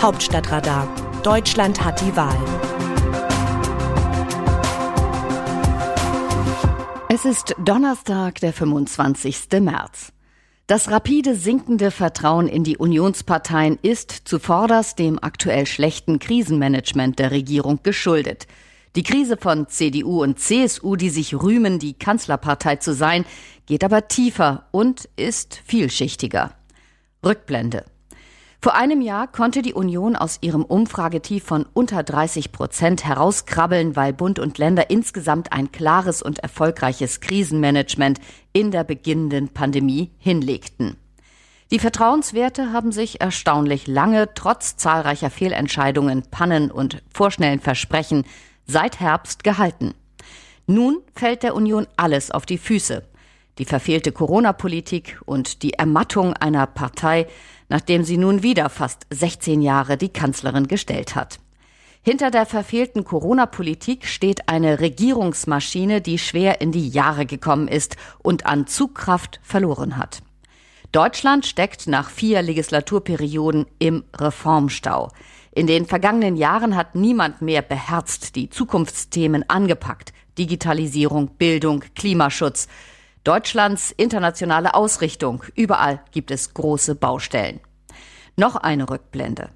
Hauptstadtradar. Deutschland hat die Wahl. Es ist Donnerstag, der 25. März. Das rapide sinkende Vertrauen in die Unionsparteien ist zuvorderst dem aktuell schlechten Krisenmanagement der Regierung geschuldet. Die Krise von CDU und CSU, die sich rühmen, die Kanzlerpartei zu sein, geht aber tiefer und ist vielschichtiger. Rückblende. Vor einem Jahr konnte die Union aus ihrem Umfragetief von unter 30 Prozent herauskrabbeln, weil Bund und Länder insgesamt ein klares und erfolgreiches Krisenmanagement in der beginnenden Pandemie hinlegten. Die Vertrauenswerte haben sich erstaunlich lange trotz zahlreicher Fehlentscheidungen, Pannen und vorschnellen Versprechen seit Herbst gehalten. Nun fällt der Union alles auf die Füße. Die verfehlte Corona-Politik und die Ermattung einer Partei, nachdem sie nun wieder fast 16 Jahre die Kanzlerin gestellt hat. Hinter der verfehlten Corona-Politik steht eine Regierungsmaschine, die schwer in die Jahre gekommen ist und an Zugkraft verloren hat. Deutschland steckt nach vier Legislaturperioden im Reformstau. In den vergangenen Jahren hat niemand mehr beherzt die Zukunftsthemen angepackt. Digitalisierung, Bildung, Klimaschutz. Deutschlands internationale Ausrichtung. Überall gibt es große Baustellen. Noch eine Rückblende.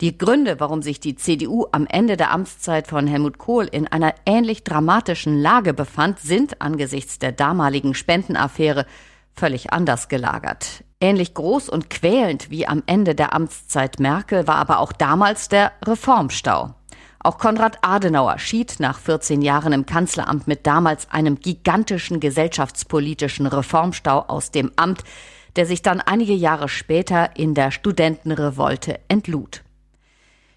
Die Gründe, warum sich die CDU am Ende der Amtszeit von Helmut Kohl in einer ähnlich dramatischen Lage befand, sind angesichts der damaligen Spendenaffäre völlig anders gelagert. Ähnlich groß und quälend wie am Ende der Amtszeit Merkel war aber auch damals der Reformstau. Auch Konrad Adenauer schied nach 14 Jahren im Kanzleramt mit damals einem gigantischen gesellschaftspolitischen Reformstau aus dem Amt, der sich dann einige Jahre später in der Studentenrevolte entlud.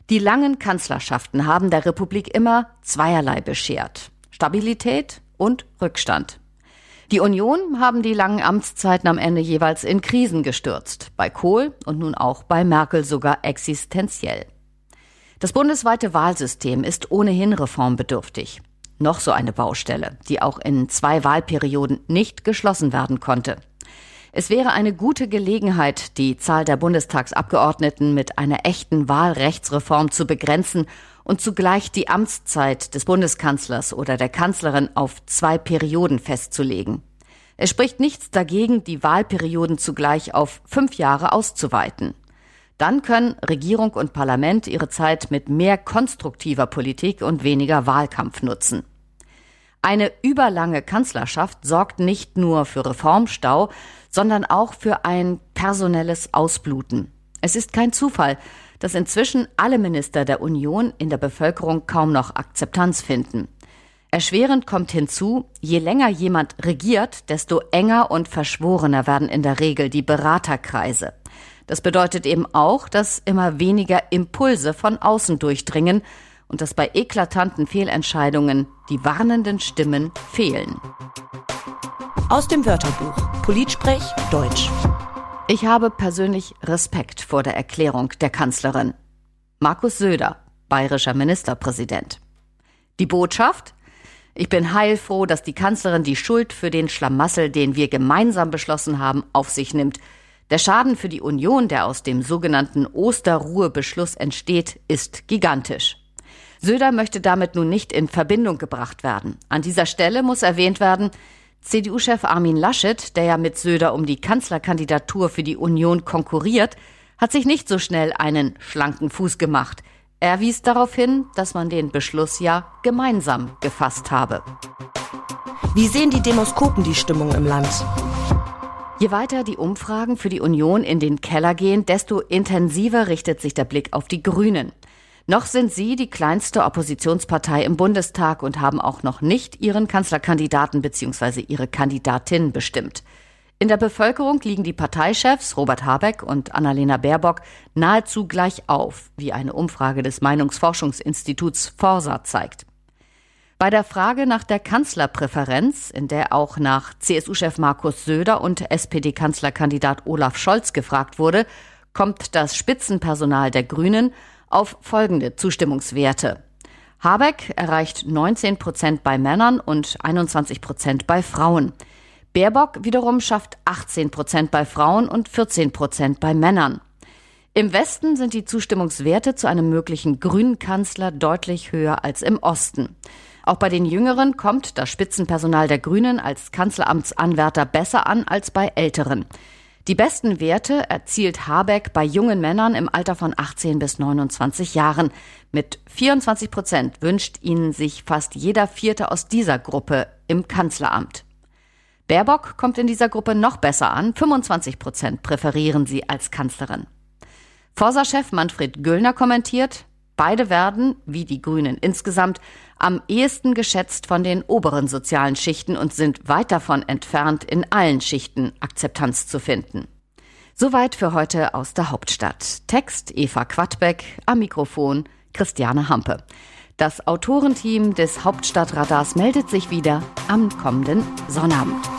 Die langen Kanzlerschaften haben der Republik immer zweierlei beschert. Stabilität und Rückstand. Die Union haben die langen Amtszeiten am Ende jeweils in Krisen gestürzt. Bei Kohl und nun auch bei Merkel sogar existenziell. Das bundesweite Wahlsystem ist ohnehin reformbedürftig. Noch so eine Baustelle, die auch in zwei Wahlperioden nicht geschlossen werden konnte. Es wäre eine gute Gelegenheit, die Zahl der Bundestagsabgeordneten mit einer echten Wahlrechtsreform zu begrenzen und zugleich die Amtszeit des Bundeskanzlers oder der Kanzlerin auf zwei Perioden festzulegen. Es spricht nichts dagegen, die Wahlperioden zugleich auf fünf Jahre auszuweiten. Dann können Regierung und Parlament ihre Zeit mit mehr konstruktiver Politik und weniger Wahlkampf nutzen. Eine überlange Kanzlerschaft sorgt nicht nur für Reformstau, sondern auch für ein personelles Ausbluten. Es ist kein Zufall, dass inzwischen alle Minister der Union in der Bevölkerung kaum noch Akzeptanz finden. Erschwerend kommt hinzu, je länger jemand regiert, desto enger und verschworener werden in der Regel die Beraterkreise. Das bedeutet eben auch, dass immer weniger Impulse von außen durchdringen und dass bei eklatanten Fehlentscheidungen die warnenden Stimmen fehlen. Aus dem Wörterbuch Politsprech Deutsch. Ich habe persönlich Respekt vor der Erklärung der Kanzlerin. Markus Söder, bayerischer Ministerpräsident. Die Botschaft? Ich bin heilfroh, dass die Kanzlerin die Schuld für den Schlamassel, den wir gemeinsam beschlossen haben, auf sich nimmt der Schaden für die Union, der aus dem sogenannten Osterruhebeschluss entsteht, ist gigantisch. Söder möchte damit nun nicht in Verbindung gebracht werden. An dieser Stelle muss erwähnt werden, CDU-Chef Armin Laschet, der ja mit Söder um die Kanzlerkandidatur für die Union konkurriert, hat sich nicht so schnell einen schlanken Fuß gemacht. Er wies darauf hin, dass man den Beschluss ja gemeinsam gefasst habe. Wie sehen die Demoskopen die Stimmung im Land? Je weiter die Umfragen für die Union in den Keller gehen, desto intensiver richtet sich der Blick auf die Grünen. Noch sind sie die kleinste Oppositionspartei im Bundestag und haben auch noch nicht ihren Kanzlerkandidaten bzw. ihre Kandidatin bestimmt. In der Bevölkerung liegen die Parteichefs Robert Habeck und Annalena Baerbock nahezu gleich auf, wie eine Umfrage des Meinungsforschungsinstituts Forsa zeigt. Bei der Frage nach der Kanzlerpräferenz, in der auch nach CSU-Chef Markus Söder und SPD-Kanzlerkandidat Olaf Scholz gefragt wurde, kommt das Spitzenpersonal der Grünen auf folgende Zustimmungswerte. Habeck erreicht 19 Prozent bei Männern und 21 Prozent bei Frauen. Baerbock wiederum schafft 18 Prozent bei Frauen und 14 Prozent bei Männern. Im Westen sind die Zustimmungswerte zu einem möglichen grünen Kanzler deutlich höher als im Osten. Auch bei den Jüngeren kommt das Spitzenpersonal der Grünen als Kanzleramtsanwärter besser an als bei Älteren. Die besten Werte erzielt Habeck bei jungen Männern im Alter von 18 bis 29 Jahren. Mit 24 Prozent wünscht ihnen sich fast jeder Vierte aus dieser Gruppe im Kanzleramt. Baerbock kommt in dieser Gruppe noch besser an. 25 Prozent präferieren sie als Kanzlerin. Forsa-Chef Manfred Güllner kommentiert, beide werden, wie die Grünen insgesamt, am ehesten geschätzt von den oberen sozialen Schichten und sind weit davon entfernt, in allen Schichten Akzeptanz zu finden. Soweit für heute aus der Hauptstadt. Text Eva Quadbeck, am Mikrofon Christiane Hampe. Das Autorenteam des Hauptstadtradars meldet sich wieder am kommenden Sonnabend.